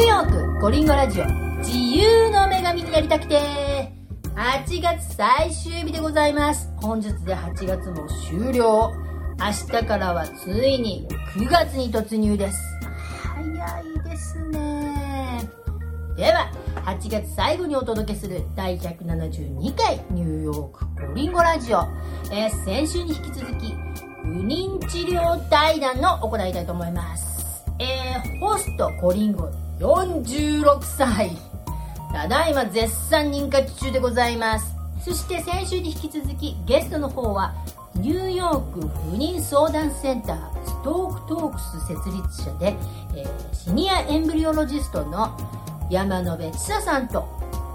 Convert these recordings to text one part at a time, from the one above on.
ューヨークコリンゴラジオ。自由の女神になりたくて。8月最終日でございます。本日で8月も終了。明日からはついに9月に突入です。早いですね。では8月最後にお届けする第172回ニューヨークコリンゴラジオ、えー、先週に引き続き不妊治療対談の行いたいと思います。えー、ホストコリンゴ46歳ただいま絶賛妊活中でございますそして先週に引き続きゲストの方はニューヨーク不妊相談センターストークトークス設立者で、えー、シニアエンブリオロジストの山野辺千佐さんと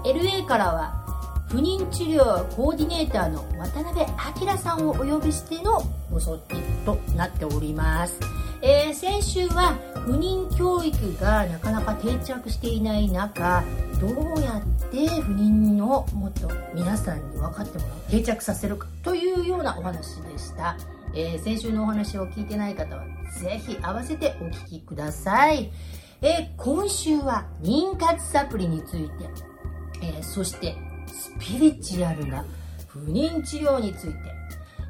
LA からは不妊治療コーディネーターの渡辺明さんをお呼びしてのご相談となっております。えー、先週は不妊教育がなかなか定着していない中どうやって不妊をもっと皆さんに分かってもらう定着させるかというようなお話でした、えー、先週のお話を聞いてない方はぜひ合わせてお聞きください、えー、今週は妊活サプリについて、えそしてスピリチュアルな不妊治療について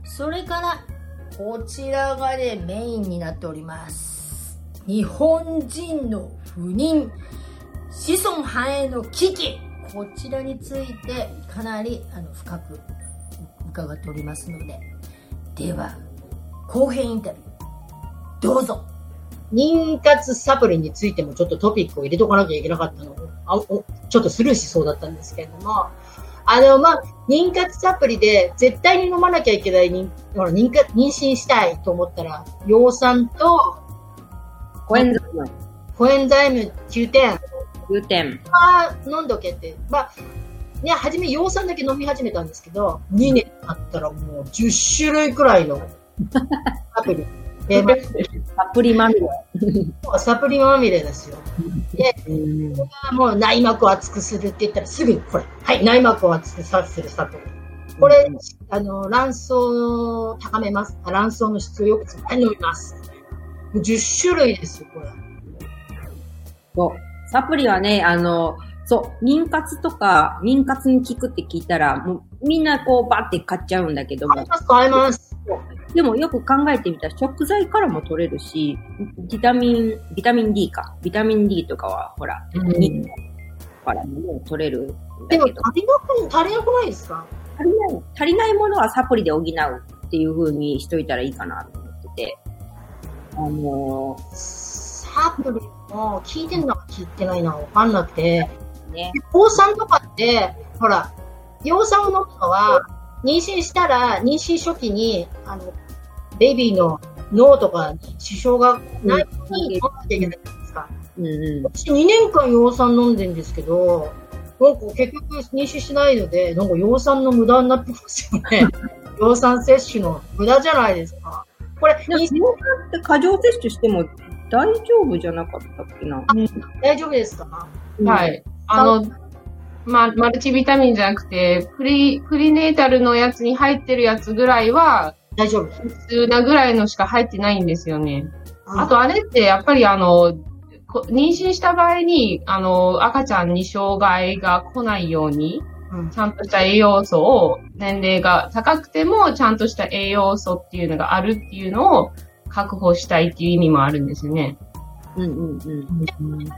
それからこちらがね、メインになっております。日本人の不妊、子孫繁栄の危機。こちらについてかなりあの深く伺っておりますので。では、後編インタビュー、どうぞ。妊活サプリについてもちょっとトピックを入れとかなきゃいけなかったのを、ちょっとスルーしそうだったんですけれども、あの、まあ、妊活サプリで絶対に飲まなきゃいけない妊ほら妊妊娠したいと思ったら、葉酸と、コエンザイム。コエンザイム9点。9点。まあ、飲んどけって。まあ、ね、初め葉酸だけ飲み始めたんですけど、2年経ったらもう10種類くらいの サプリ。え サプリまみれ。サプリまみれですよ。で、もう内膜を厚くするって言ったらすぐこれ。はい、内膜を厚くさせるサプリ。これ、あの、卵巣を高めます。卵巣の質をよく絶対飲みます。10種類ですよ、これ。そう。サプリはね、あの、そう、妊活とか、妊活に効くって聞いたら、もうみんなこうバって買っちゃうんだけども。買います、買います。でもよく考えてみたら食材からも取れるし、ビタミン、ビタミン D か。ビタミン D とかは、ほら、うん、からも取れるでも足りなく、足りなくないですか？足りない。足りないものはサプリで補うっていう風にしといたらいいかなと思ってて。あのー、サプリも聞いてんのか聞いてないのかわかんなくて、ね。葉酸とかって、ほら、葉酸を飲むのは、妊娠したら、妊娠初期に、あの、ベイビーの脳とかに支障がないように飲まなきゃいけないじゃないですか？うんうん、私2年間葉酸飲んでるんですけど、なんか結局妊娠しないので、なんか葉酸の無駄になってますよね。葉酸摂取の無駄じゃないですか。これ、葉酸って過剰摂取しても大丈夫じゃなかったっけな？大丈夫ですか、はい。あの、まあ、マルチビタミンじゃなくて、プリ、プリネータルのやつに入ってるやつぐらいは、大丈夫。普通なぐらいのしか入ってないんですよね。あとあれってやっぱりあの、妊娠した場合に、あの、赤ちゃんに障害が来ないように、ちゃんとした栄養素を、年齢が高くても、ちゃんとした栄養素っていうのがあるっていうのを確保したいっていう意味もあるんですよね。うんうんうん。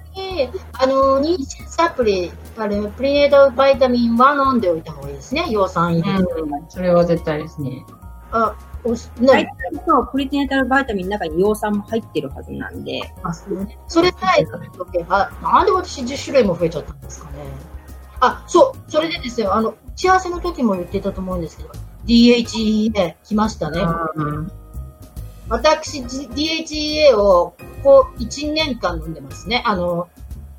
あの、妊娠サプリ、あれ、プリネータルバイタミンは飲んでおいた方がいいですね。葉酸入れて、うん。それは絶対ですね。あ、おし、大体とプリネータルバイタミンの中に葉酸も入ってるはずなんで。あ、そ。それさえ食べとけば、なんで私10種類も増えちゃったんですかね。あ、そう、それでですよ、あの、打ち合わせの時も言ってたと思うんですけど、DHEA 来ましたね。うん私、DHEA をここ1年間飲んでますね。あの、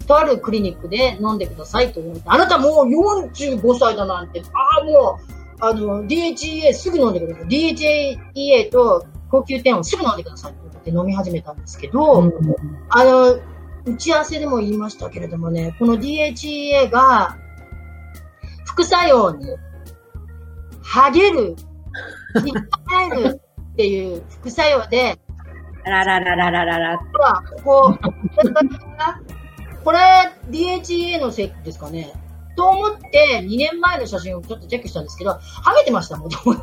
とあるクリニックで飲んでくださいと言われて、あなたもう45歳だなんて、ああ、もう、あの、DHEA すぐ飲んでください。DHEA と高級点をすぐ飲んでくださいって言って飲み始めたんですけど、うん、あの、打ち合わせでも言いましたけれどもね、この DHEA が副作用に、ハゲる、引っ張る、っていう副作用で、あららららららら。ここ、これ DHA のせいですかね。と思って、2年前の写真をちょっとチェックしたんですけど、ハゲてました、もともと。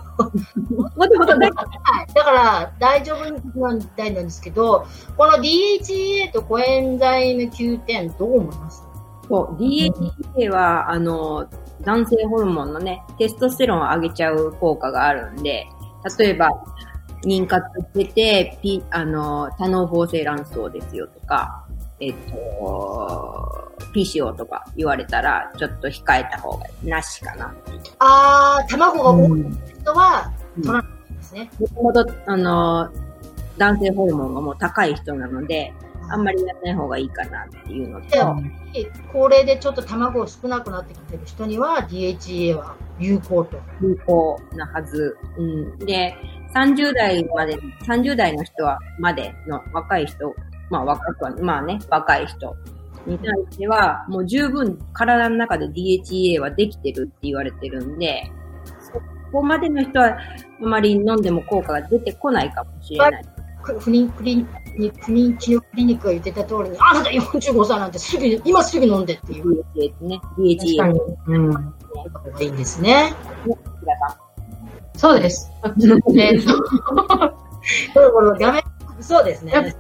もともとね、はい。だから、大丈夫なんみたいなんですけど、この DHA とコエンザイム Q10 どう思います？そう、DHA は、あの、男性ホルモンのね、テストステロンを上げちゃう効果があるんで、例えば、妊活してて、ピ、あの、多脳胞性卵巣ですよとか、えっと、PCO とか言われたら、ちょっと控えた方がなしかな。あー、卵が多い人はうん取らないんですね。もともと、あの、男性ホルモンがもう高い人なので、あんまりやらない方がいいかなっていうのと、高齢でちょっと卵が少なくなってきてる人には DHA は有効と。有効なはず。うん。で、30代まで、30代の人は、までの若い人、まあ若くは、まあね、若い人に対しては、もう十分体の中で DHA はできてるって言われてるんで、そこまでの人は、あまり飲んでも効果が出てこないかもしれない。く不妊クリニック、不妊治療クリニックが言ってた通りに、あなた45歳なんてすぐ、今すぐ飲んでっていう DHA ね、確 DHA。うん。いいんですね。平さそうです。えっと、これ、これ、ダメ、そうですね。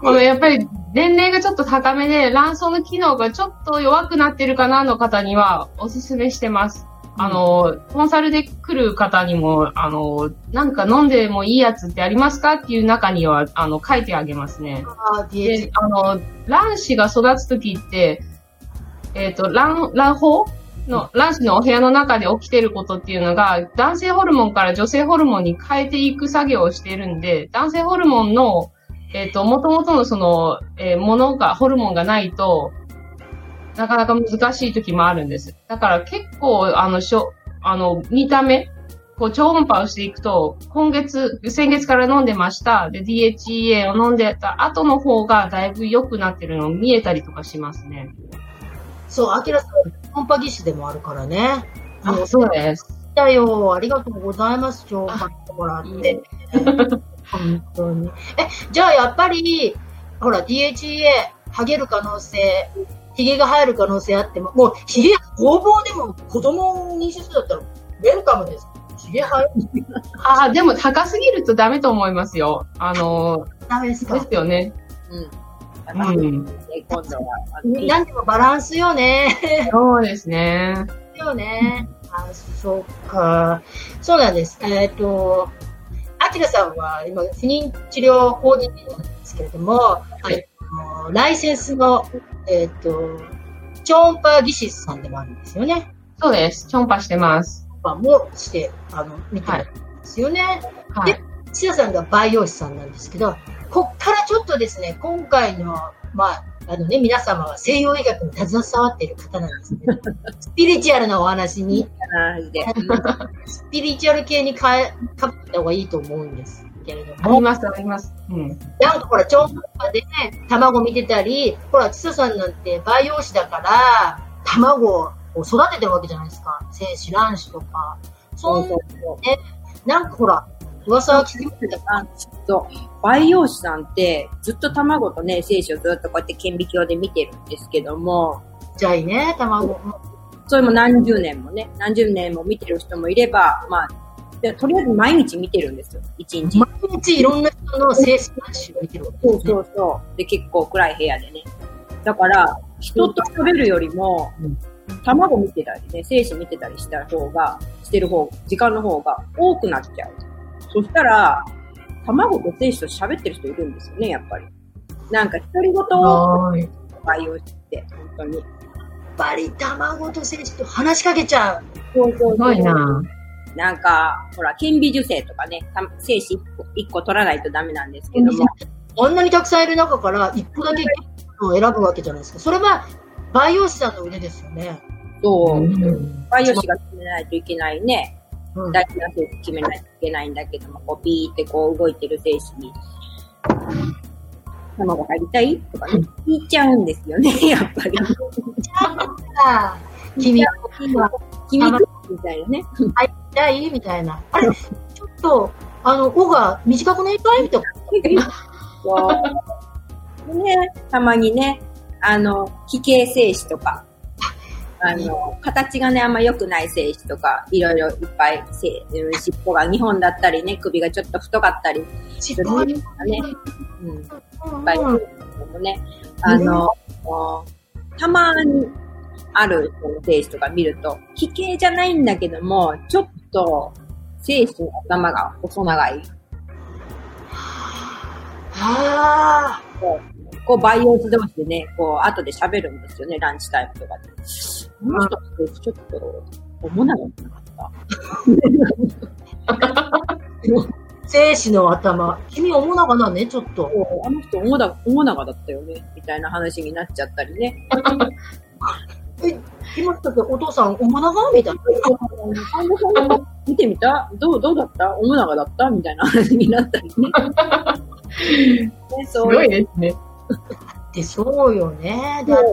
このやっぱり年齢がちょっと高めで卵巣の機能がちょっと弱くなってるかなの方にはおすすめしてます。あの、コンサルで来る方にも、あの、なんか飲んでもいいやつってありますかっていう中には、あの、書いてあげますね。ああの、卵子が育つときって、えっ、と、卵、卵胞の、卵子のお部屋の中で起きてることっていうのが、男性ホルモンから女性ホルモンに変えていく作業をしているんで、男性ホルモンの、えっ、と、元々のその、えーものが、ホルモンがないと、なかなか難しい時もあるんです。だから結構、あの、しょ、あの、見た目、こう、超音波をしていくと、今月、先月から飲んでました。で、DHEA を飲んでた後の方がだいぶ良くなってるの見えたりとかしますね。そう、アキラさん、コンパ技師でもあるからね。あの、そうです。だよ。ありがとうございます。情報してもらって。本当に。え、じゃあやっぱり、ほら、DHA、ハゲる可能性、ヒゲが生える可能性あっても、もう、ヒゲ工房でも子供を妊娠するだったら、ウェルカムです。ヒゲ生えるああ、でも高すぎるとダメと思いますよ。あの、ダメですか？ですよね。うん。うん。で今度は、何でもバランスよね。そうですね。よね。あ、そうか。そうなんです。えっ、と、アキラさんは今、不妊治療コーディネーターなんですけれども、いえっとライセンスの、えっ、と、超音波技師さんでもあるんですよね。そうです。チョンパしてます。まあ、もして、あの、見てるんですよね。はい。シ田さんが培養士さんなんですけど、こっからちょっとですね、今回の、まあ、あのね、皆様は西洋医学に携わっている方なんですね。スピリチュアルなお話に。スピリチュアル系に変え、かぶった方がいいと思うんですけれども、あります、あります。うん。なんかほら、超音波でね、卵見てたり、ほら、ちささんなんて培養士だから、卵を育ててるわけじゃないですか。精子、卵子とか。そんな、なんかほら、噂は聞きましたあちょっと、培養士さんって、ずっと卵とね、精子をずっとこうやって顕微鏡で見てるんですけども、じゃいね、卵。それも何十年もね、何十年も見てる人もいれば、まあ、でとりあえず毎日見てるんですよ、一日。毎日いろんな人の精子、卵子を見てるわけそうですね。そうそう。で、結構暗い部屋でね。だから、人と喋るよりもうん、卵見てたりね、精子見てたりした方が、してる方、時間の方が多くなっちゃう。そしたら、卵と精子と喋ってる人いるんですよね、やっぱり。なんか、独り言をはい。培養して、本当に。やっぱり卵と精子と話しかけちゃう。そうそうそうすごいな。なんか、ほら、顕微授精とかね、た精子1個一個取らないとダメなんですけども、あんなにたくさんいる中から一個だけを選ぶわけじゃないですか。それは培養士さんの腕ですよね。そうう、ん。培養士が決めないといけないね、うん、大事な精子決めないといけないんだけども、こうピーってこう動いてる精子に、卵入りたい？とかね、聞いちゃうんですよね、やっぱり。ああ君は今君みたいなね。痛いみたいな。あれ、ちょっと、あの、尾が短くないかい？とか。そうね、たまにね、あの、奇形精子とか、あの、形がね、あんま良くない精子とか、いろいろいっぱい、尻尾が2本だったりね、首がちょっと太かったりするんですかね。うん。いっぱいいるけどね。あの、たまにある人の精子とか見ると、奇形じゃないんだけども、ちょっと、精子の頭が細長い。ああ。こう、バイオス同士でね、こう、後で喋るんですよね、ランチタイムとかで。この人ってちょっと、思わなかった。精子の頭。君、おもなかなね、ちょっと。あの人、おもな、おもながだったよね、みたいな話になっちゃったりね。え、今だってお父さん、おもながみたいな。見てみたどう、どうだった？おもながだった？みたいな話になったりね。ね すごいですね。で、そうよね。だって、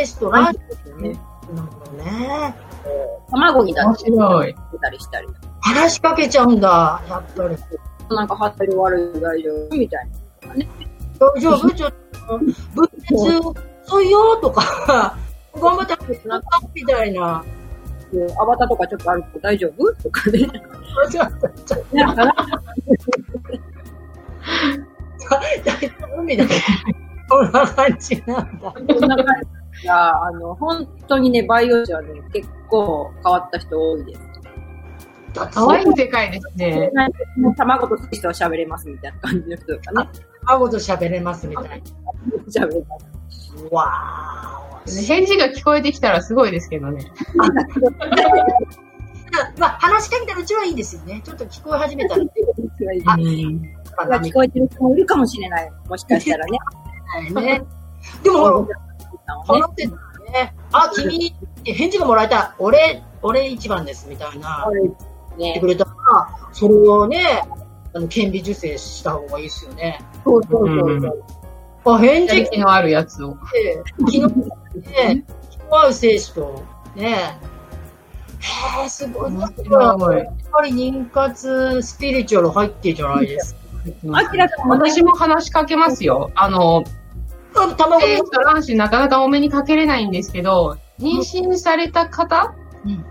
テストランチですよね。なるほどね。卵にだってたりしたり。話しかけちゃうんだ、やっぱり。なんか、はったり悪い大丈夫みたいな。ね、大丈夫？ちょっと、分裂遅いよとか、頑張ったなみたいな。アバターとかちょっとあると大丈夫？とかね。なんかな。大丈夫？みたいな。こんな感じなんだ。こんな感じが、あの、本当にね、バイオ史はね、結構変わった人多いです。可愛い世界ですね。卵と寿司と喋れますみたいな感じの人とかね。卵と喋れますみたいな。喋れます。わー。返事が聞こえてきたらすごいですけどね。まあ、話しかけたらうちはいいですよね。ちょっと聞こえ始めたら。あ、聞こえてる人もいるかもしれない。もしかしたらね。ね、でも、話ってたらね、あ、君返事がもらえたら、俺、俺一番です、みたいな。言ってくれたら、それをね、あの、顕微授精した方がいいですよね。そうそうそうそう。あ、返事気のあるやつを。気の、ね、合う精子と、ね、へえ、すごい。やっぱり妊活スピリチュアル入ってるじゃないですか。私も話しかけますよ。あの、卵と卵子なかなかお目にかけれないんですけど、妊娠された方、うん。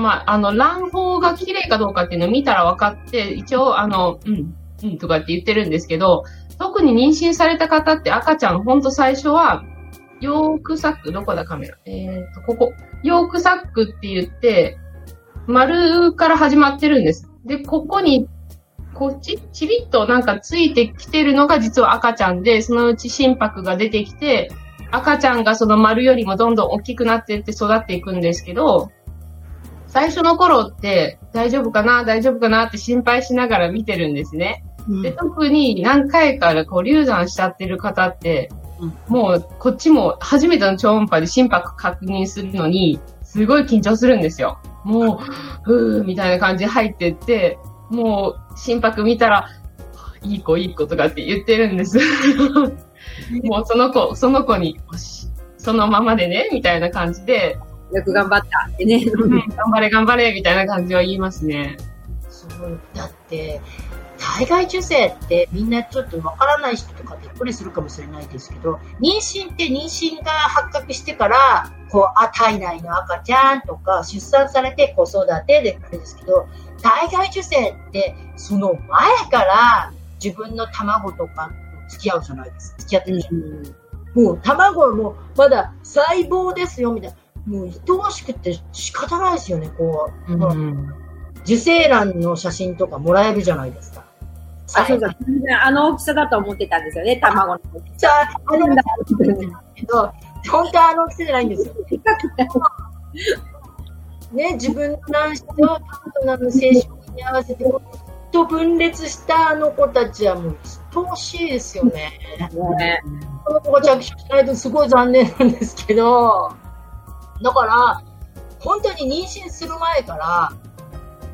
まあ、あの、卵胞が綺麗かどうかっていうのを見たら分かって、一応、あの、うん、うんとかって言ってるんですけど、特に妊娠された方って赤ちゃん、ほんと最初は、ヨークサック、どこだカメラ？えっ、ー、と、ここ。ヨークサックって言って、丸から始まってるんです。で、ここに、こっち、ちびっとなんかついてきてるのが実は赤ちゃんで、そのうち心拍が出てきて、赤ちゃんがその丸よりもどんどん大きくなっていって育っていくんですけど、最初の頃って大丈夫かな大丈夫かなって心配しながら見てるんですね。うん、で特に何回かこう流産しちゃってる方って、うん、もうこっちも初めての超音波で心拍確認するのに、すごい緊張するんですよ。もう、ふーみたいな感じで入ってって、もう心拍見たら、いい子いい子とかって言ってるんです。もうその子、その子に、そのままでね、みたいな感じで、よく頑張ったってね。頑張れ頑張れみたいな感じは言いますね。そう、だって、体外受精ってみんなちょっとわからない人とかびっくりするかもしれないですけど、妊娠って妊娠が発覚してから、こう、あ、体内の赤ちゃんとか、出産されて子育てであれですけど、体外受精ってその前から自分の卵とか付き合うじゃないですか。付き合ってる、うん、もう卵もまだ細胞ですよ、みたいな。もう愛おしくて仕方ないですよね、こう。うん、受精卵の写真とかもらえるじゃないですか。あ、そうだ。あの大きさだと思ってたんですよね、卵の大きさ。あの大きさけど、本当はあの大きさじゃないんですよ。ね、自分の卵子とパートナーの精子に合わせて、と分裂したあの子たちはもう愛おしいですよね。ねこの子が着手しないとすごい残念なんですけど、だから、本当に妊娠する前から、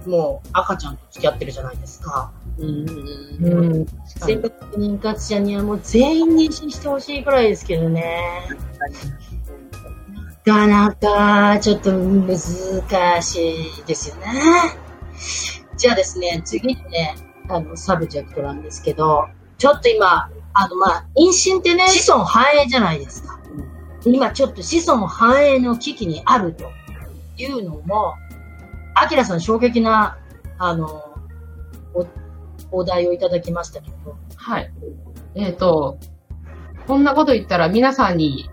もう赤ちゃんと付き合ってるじゃないですか。うん。全国妊活者にはもう全員妊娠してほしいくらいですけどね。なかなかちょっと難しいですよね。じゃあですね、次にね、あの、 subject なんですけど、ちょっと今、あの、まあ、妊娠ってね、子孫繁栄じゃないですか。今ちょっと子孫繁栄の危機にあるというのも、アキラさん衝撃な、あの、お、お題をいただきましたけど。はい。えっ、ー、と、こんなこと言ったら皆さんに、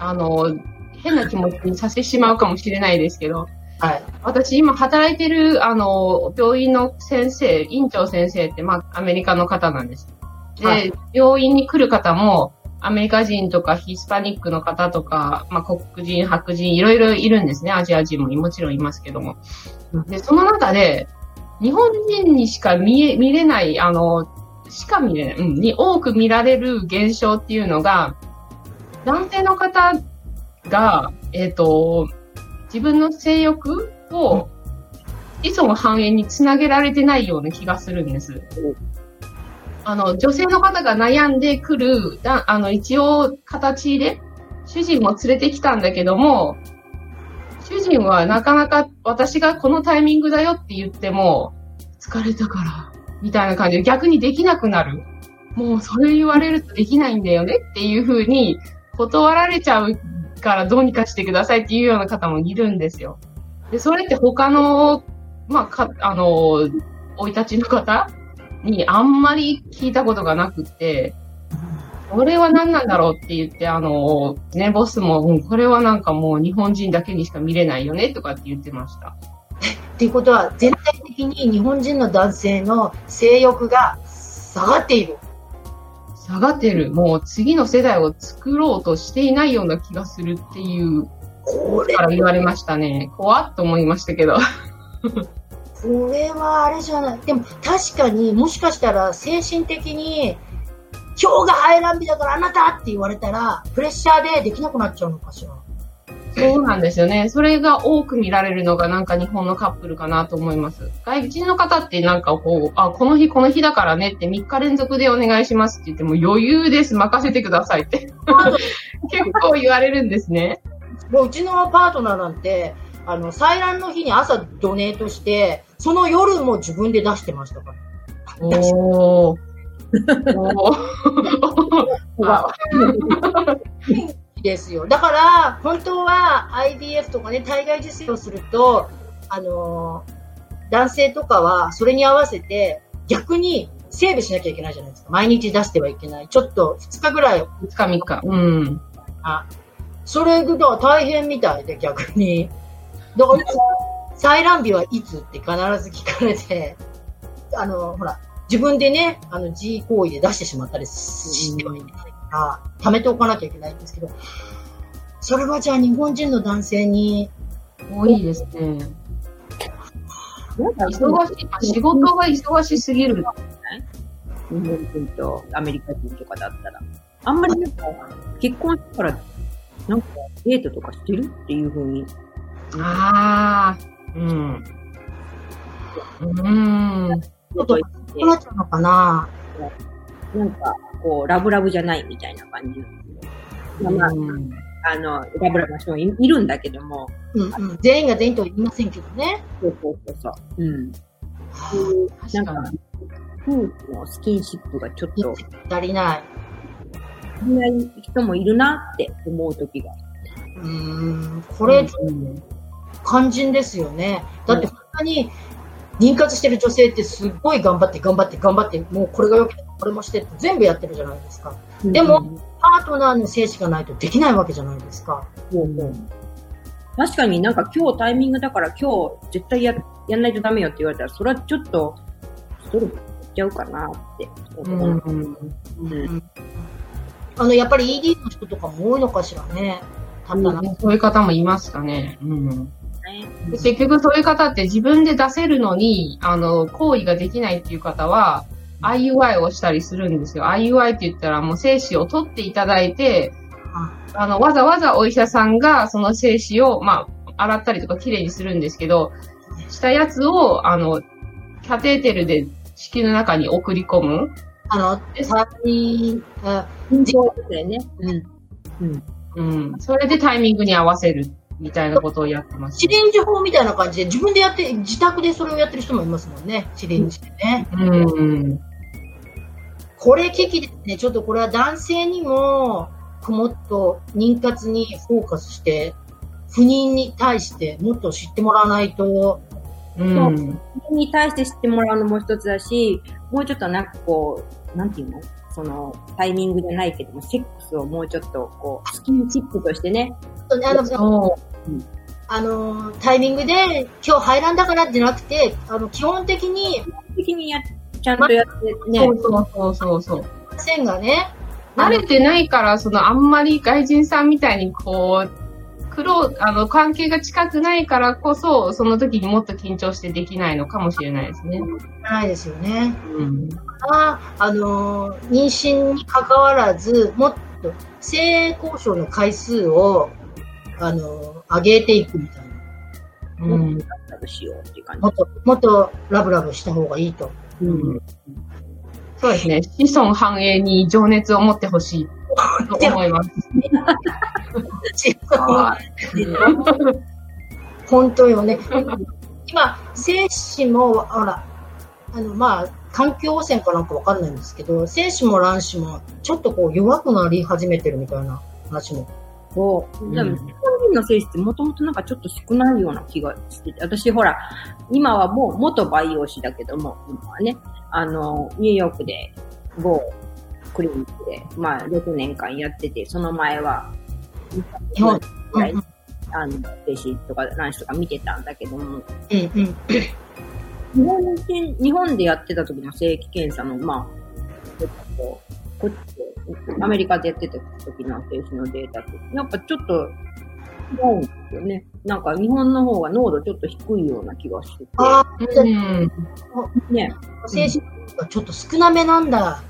あの、変な気持ちにさせてしまうかもしれないですけど、はい。私今働いてる、あの、病院の先生、院長先生って、まあ、アメリカの方なんです。で、はい、病院に来る方も、アメリカ人とかヒスパニックの方とか、まあ、黒人、白人、いろいろいるんですね。アジア人ももちろんいますけども。で、その中で、日本人にしか見え、見れない、あの、しか見れない、うん、に多く見られる現象っていうのが、男性の方が、えっ、ー、と、自分の性欲を子孫繁栄につなげられてないような気がするんです。あの、女性の方が悩んでくる、あの、一応形で、主人も連れてきたんだけども、主人はなかなか私がこのタイミングだよって言っても、疲れたから、みたいな感じで逆にできなくなる。もうそれ言われるとできないんだよねっていうふうに断られちゃうからどうにかしてくださいっていうような方もいるんですよ。で、それって他の、まあ、か、あの、生い立ちの方にあんまり聞いたことがなくて、これは何なんだろうって言って、あの、ね、ボスも、うん、これはなんかもう日本人だけにしか見れないよねとかって言ってました。っていうことは、全体的に日本人の男性の性欲が下がっている。下がってる。もう次の世代を作ろうとしていないような気がするっていう、これから言われましたね。怖っと思いましたけど。これはあれじゃない。でも確かにもしかしたら精神的に今日が排卵日だからあなたって言われたらプレッシャーでできなくなっちゃうのかしら。そうなんですよね。それが多く見られるのがなんか日本のカップルかなと思います。外人の方ってなんかこう、あ、この日この日だからねって3日連続でお願いしますって言っても余裕です、任せてくださいって 結構言われるんですね。もううちのパートナーなんて、あの、採卵の日に朝ドネートして、その夜も自分で出してましたから。おー。おー。ですよ。だから、本当は IVF とかね、体外受精をすると、あのー、男性とかはそれに合わせて逆にセーブしなきゃいけないじゃないですか。毎日出してはいけない。ちょっと2日ぐらい。2日3日。うん。あ、それが大変みたいで逆に。だから、採卵日はいつって必ず聞かれて、あの、ほら、自分でね、あの、G 行為で出してしまったりしてはいけない。か、貯めておかなきゃいけないんですけど、それはじゃあ日本人の男性に多いですね。なんか忙しい、仕事が忙しすぎる。日本人とアメリカ人とかだったら。あんまりなんか、結婚してから、なんかデートとかしてるっていうふうに。ああ、うん。うん。ちょっと、こなっちゃうのかななんか、こう、ラブラブじゃないみたいな感じ。まあ、まあ、あの、ラブラブな人もいるんだけども。うんうん、全員が全員とは言いませんけどね。そうそうそうそう。うん。なんか、夫婦のスキンシップがちょっと。足りない。足りない人もいるなって思う時が。うん、これ、肝心ですよね。だって本当に、妊活してる女性ってすっごい頑張って頑張って頑張って、もうこれが良ければこれもしてって全部やってるじゃないですか。でも、パートナーの精子がないとできないわけじゃないですか。うう確かになんか今日タイミングだから今日絶対ややんないとダメよって言われたら、それはちょっとストレスちゃうかなって思う。うんうんあの、やっぱり ED の人とかも多いのかしらね。そういう方もいますかね。うん結局そういう方って自分で出せるのに、あの、行為ができないっていう方は、IUI をしたりするんですよ。IUI って言ったらもう精子を取っていただいて、あの、わざわざお医者さんがその精子を、まあ、洗ったりとか綺麗にするんですけど、したやつを、あの、キャテーテルで子宮の中に送り込む。あの。うん。うん。それでタイミングに合わせるみたいなことをやってます、ね。シリンジ法みたいな感じで、自分でやって、自宅でそれをやってる人もいますもんね。シリンジでね。うん。これ危機ですね。ちょっとこれは男性にもくもっと妊活にフォーカスして、不妊に対してもっと知ってもらわないと、うん。に対して知ってもらうのも一つだし、もうちょっとなんかこう、なんていうの？その、タイミングじゃないけども、セックスをもうちょっとこう、スキンシップとしてね、あの、そあの、タイミングで今日排卵だからじゃなくて、あの、基本的に的にや、ちゃんとやってう。ねそ、うそうそうそうそう。線がね、慣れてないから、そのあんまり外人さんみたいにこう、黒、あの、関係が近くないからこそ、その時にもっと緊張してできないのかもしれないですね。ないですよね。うん。ああの、妊娠に関わらず、もっと性交渉の回数を、あの、上げていくみたいな。うん。ラブしようっていう感もっと、もっとラブラブした方がいいと。じ。うん。そうですね。子孫繁栄に情熱を持ってほしいと思います。本当よね。今、精子も、ほら、あの、まあ、環境汚染かなんかわかんないんですけど、精子も卵子も、ちょっとこう弱くなり始めてるみたいな話も。そう。でも、うん日本人の精子ってもともとなんかちょっと少ないような気がしてて、私ほら、今はもう元培養士だけども、今はね、あの、ニューヨークで某クリニックで、まあ6年間やってて、その前は、日本。うんはいあの、精子とか卵子とか見てたんだけども、うんうん。日本人、日本でやってた時の精液検査の、まあ、ちょっとこっちで、アメリカでやってた時の精子のデータって、やっぱちょっと、違うんですよね。なんか日本の方が濃度ちょっと低いような気がしてて。あうん。ね。あ、精子がちょっと少なめなんだ。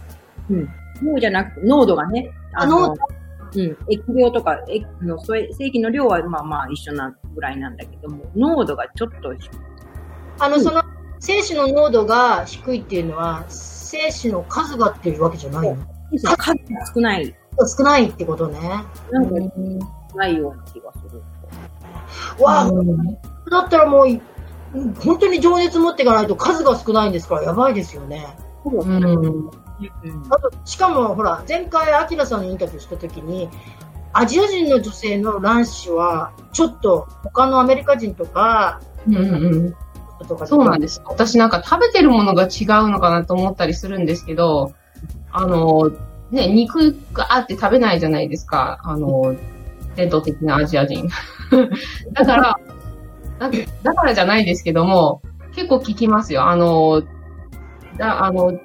うん。濃じゃなくて、濃度がね。あの、うん。液量とか、えの、それ、正規の量はまあまあ一緒なぐらいなんだけども、濃度がちょっと低いあの、その、精子の濃度が低いっていうのは、精子の数がっていうわけじゃないの？数が少ない、少ないってことね。なんかないような気がする。わあ、うんだったらもうい、本当に情熱持っていかないと数が少ないんですからやばいですよね。うん。うん。あと、しかもほら、前回、アキラさんのインタビューしたときに、アジア人の女性の卵子は、ちょっと他のアメリカ人とか、うんうん。とかそうなんです。私なんか食べてるものが違うのかなと思ったりするんですけど、あの、ね、肉があって食べないじゃないですか。あの、伝統的なアジア人。だから、だだからじゃないですけども、結構聞きますよ。あの、だあの、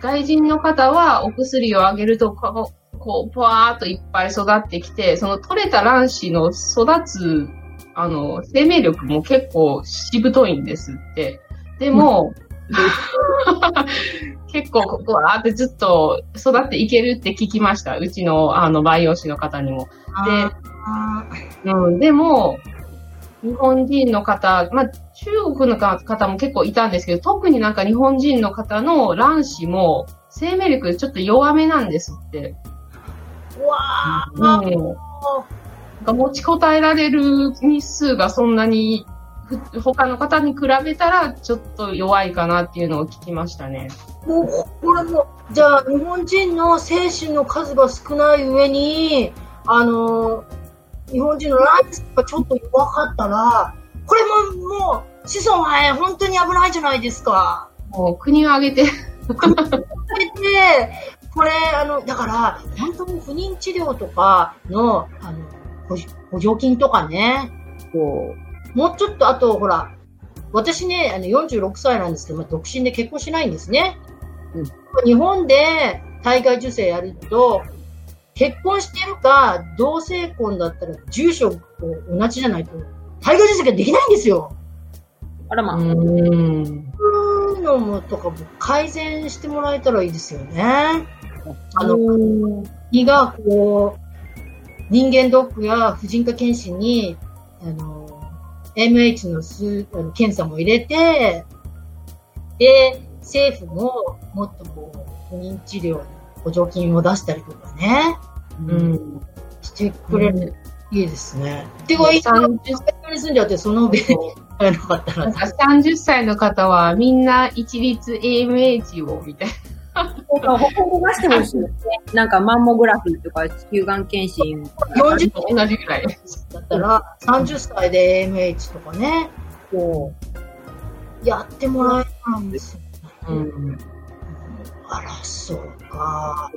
外人の方はお薬をあげると、こう、こう、ぽわーっといっぱい育ってきて、その取れた卵子の育つ、あの、生命力も結構しぶといんですって。でも、結構、ここわーってずっと育っていけるって聞きました。うちの、あの、培養士の方にも。あーうん、でも、日本人の方、まあ、中国の方も結構いたんですけど、特になんか日本人の方の卵子も生命力ちょっと弱めなんですって。うわうん。か持ちこたえられる日数がそんなに、ふ他の方に比べたらちょっと弱いかなっていうのを聞きましたね。ーもう、これも、じゃあ、日本人の精子の数が少ない上に、あの、日本人のライスがちょっと弱かったら、これも、もう、子孫繁栄、本当に危ないじゃないですか。もう国を挙げて、それで、これ、あの、だから、本当に不妊治療とかの、あの、補補助金とかね、こもうちょっと、あと、ほら、私ね、あの46歳なんですけど、まあ、独身で結婚しないんですね。うん日本で体外受精やると、結婚してるか、同性婚だったら、住所と同じじゃないと、体外受精ができないんですよ。う、あらまあ、うん。そういうのもとかも改善してもらえたらいいですよね。あの、胃がこう、人間ドックや婦人科検診に、あの、MH の数あの検査も入れて、で、政府ももっとこう、不妊治療に補助金を出したりとかね、うん。してくれる。といいですね。てか、いい30に住んじゃって、その上 に入らなかったらな。んか30歳の方はみんな一律 AMH を、みたいそうほこぼがしてほしいですね。なんかマンモグラフィーとか子宮がん検診。40と同じぐらい。だったら、30歳で AMH とかね、そう。やってもらえたんですよ。うん。あら、そうか。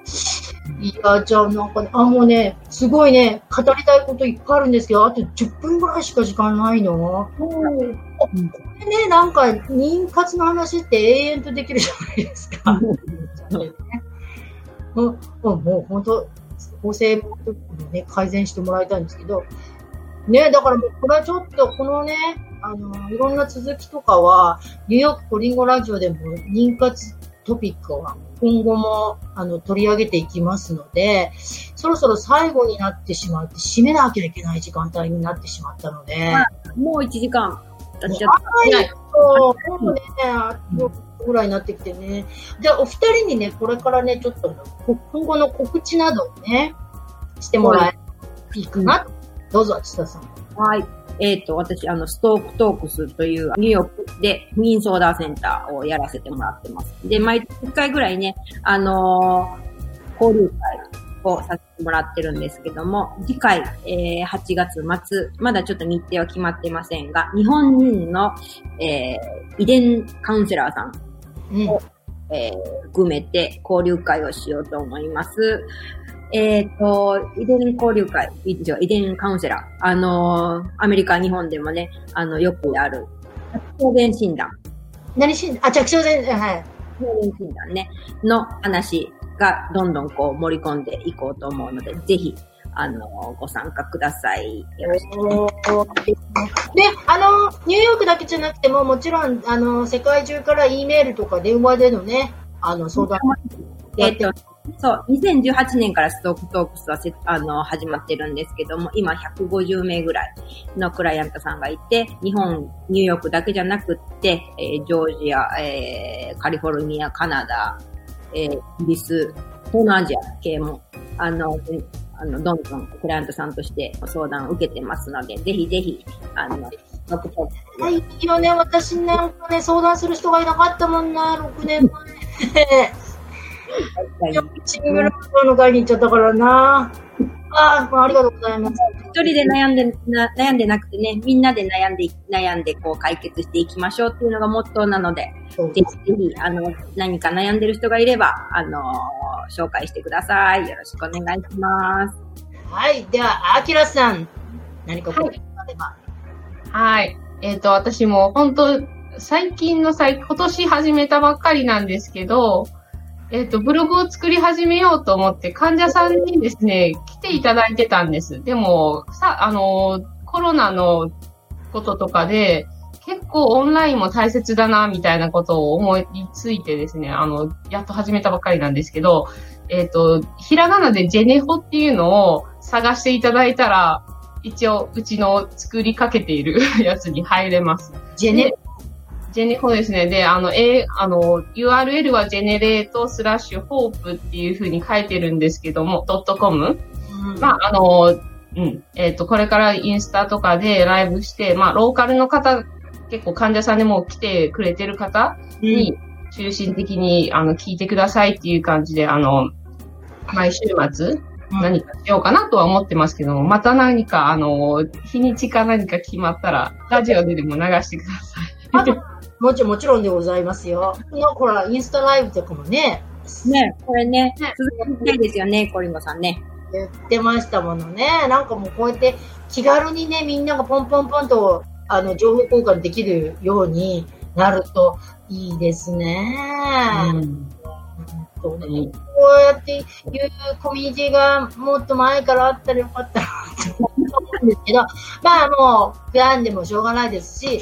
いや、じゃあなんかね、あ、もうね、すごいね、語りたいこといっぱいあるんですけど、あと10分ぐらいしか時間ないの。これね、なんか、妊活の話って永遠とできるじゃないですか。もう、もう本当、法制もね、改善してもらいたいんですけど、ね、だからもう、これはちょっと、このね、あの、いろんな続きとかは、ニューヨークコリンゴラジオでも妊活トピックは今後もあの取り上げていきますので、そろそろ最後になってしまって、締めなきゃいけない時間帯になってしまったので、もう1時間経っちゃった。はい、そう、もうね、ぐらいになってきてね。じゃあ、お二人にね、これからね、ちょっと今後の告知などをね、してもらえいいかな。どうぞ、千田さん。はい。えっ、と、私、あの、ストークトークスというニューヨークで不妊相談センターをやらせてもらってます。で、毎回ぐらいね、あのー交流会をさせてもらってるんですけども、次回、えー8月末、まだちょっと日程は決まってませんが、日本人の、えー遺伝カウンセラーさんうん。えー含めて交流会をしようと思います。えっ、と、遺伝交流会、以上、遺伝カウンセラー。あのーアメリカ、日本でもね、あの、よくある、遺伝診断、何し、あ、着床で、はい。遺伝診断ね、の話がどんどんこう盛り込んでいこうと思うので、ぜひ、あのーご参加ください。よろしく。で、あの、ニューヨークだけじゃなくても、もちろん、あの、世界中から E メールとか電話でのね、あの、相談えっ、と、そう、2018年からストークトークスはせあの始まってるんですけども、今150名ぐらいのクライアントさんがいて、日本、ニューヨークだけじゃなくって、えージョージア、えーカリフォルニア、カナダ、えーイギリス、東南アジア系も、あの、であの、どんどんクライアントさんとして相談を受けてますので、ぜひぜひ、あの、ストークトークスはい、いいよね、私なんかね、相談する人がいなかったもんな、6年前。シングルの会に行っちゃったからな。ああ、ありがとうございます。一人で悩んでな、悩んでなくてね、みんなで悩んで、悩んでこう解決していきましょうっていうのがモットーなので、ぜひぜひ、あの、何か悩んでる人がいれば、あの紹介してください。よろしくお願いします。はい、では、あきらさん、何かご意見があれば。はい。えっ、と、私も本当最近の最、今年始めたばっかりなんですけど、えっ、と、ブログを作り始めようと思って患者さんにですね、来ていただいてたんです。でも、さ、あの、コロナのこととかで、結構オンラインも大切だな、みたいなことを思いついてですね、あの、やっと始めたばっかりなんですけど、えっ、と、ひらがなでジェネホっていうのを探していただいたら、一応、うちの作りかけている やつに入れます。ジェネ、ジェネコですね。で、あの、えあの、URL は generate slash hope っていう風に書いてるんですけども、ドットコム。まあ、あの、うん。えっ、と、これからインスタとかでライブして、まあ、ローカルの方、結構患者さんでも来てくれてる方に中心的に、あの、聞いてくださいっていう感じで、あの、毎週末、何かしようかなとは思ってますけども、また何か、あの、日にちか何か決まったら、ラジオででも流してください。もちろん、もちろんでございますよ。のほら、インスタライブとかもね、ね、これね、ね続きたいですよね、コリンゴさんね。やってましたものね。なんかもうこうやって気軽にね、みんながポンポンポンと、あの、情報交換できるようになるといいですね。うんこうやっていうコミュニティがもっと前からあったらよかったなって思うんですけど、まあもう、悔やんでもしょうがないですし、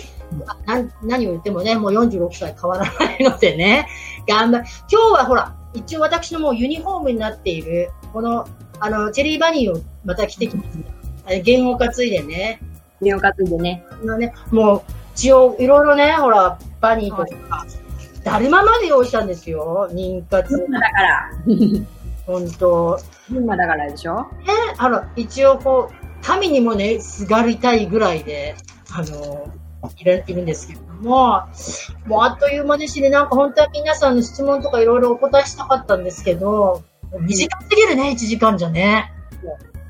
何を言ってもね、もう46歳変わらないのでね、頑張る。今日はほら、一応私のもうユニフォームになっている、この、あの、チェリーバニーをまた着てきました。弦を担いでね、身を担いでね。あのね、もう、一応、いろいろね、ほら、バニーとか、だるままで用意したんですよ、妊活。群馬だから。本当群馬だからでしょ？ね、あの、一応こう、民にもね、すがりたいぐらいで、あの、いるいるんですけれども、もうあっという間でしね、なんか本当は皆さんの質問とかいろいろお答えしたかったんですけど、短すぎるね、1時間じゃね。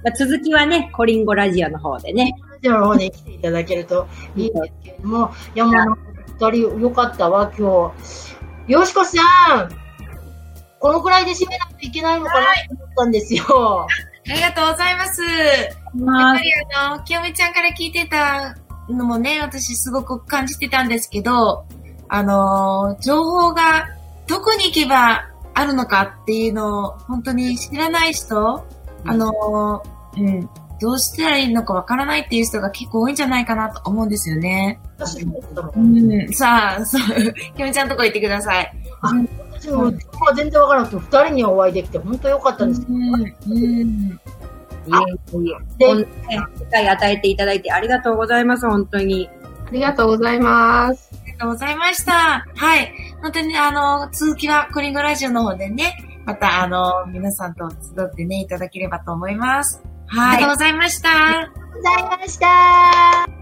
まあ、続きはね、コリンゴラジオの方でね。ラジオの方に来ていただけるといいんですけれども、いやもう、二人よかったわ、今日。よしこさんこのくらいで締めないといけないのかなと思ったんですよ。ありがとうございます。やっぱりあの、清美ちゃんから聞いてたのもね、私すごく感じてたんですけど、あの、情報がどこに行けばあるのかっていうのを本当に知らない人、うん、あの、うん、どうしたらいいのかわからないっていう人が結構多いんじゃないかなと思うんですよね。うん、さあ、そう、きみちゃんとこ行ってください。私も、全然わからなくて、二人にお会いできて、本当良かったんです。うん。うんいえいえ。で、機会与えていただいてありがとうございます、本当に。ありがとうございます。ありがとうございました。はい。本当に、あの、続きはクリングラジオの方でね、また、あの、皆さんと集ってね、いただければと思います。はい。ありがとうございました。ありがとうございました。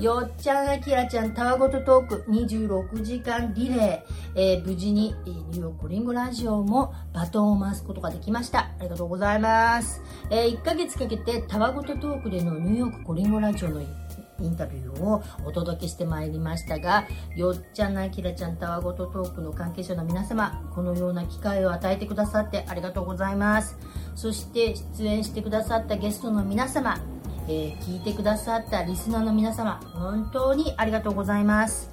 よっちゃん、あきらちゃん、たわごとトーク26時間リレー、えー、無事に、えー、ニューヨークリングラジオもバトンを回すことができました。ありがとうございます。えー、1ヶ月かけてたわごとトークでのニューヨークコリングラジオのインタビューをお届けしてまいりましたが、よっちゃん、あきらちゃん、たわごとトークの関係者の皆様、このような機会を与えてくださってありがとうございます。そして出演してくださったゲストの皆様、えー、聞いてくださったリスナーの皆様、本当にありがとうございます。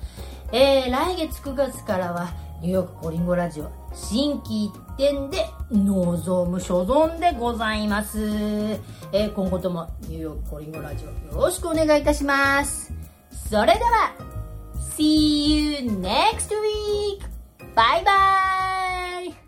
えー、来月9月からは、ニューヨークコリンゴラジオ、新規一点で、望む所存でございます。えー、今後ともニューヨークコリンゴラジオ、よろしくお願いいたします。それでは、See you next week! バイバイ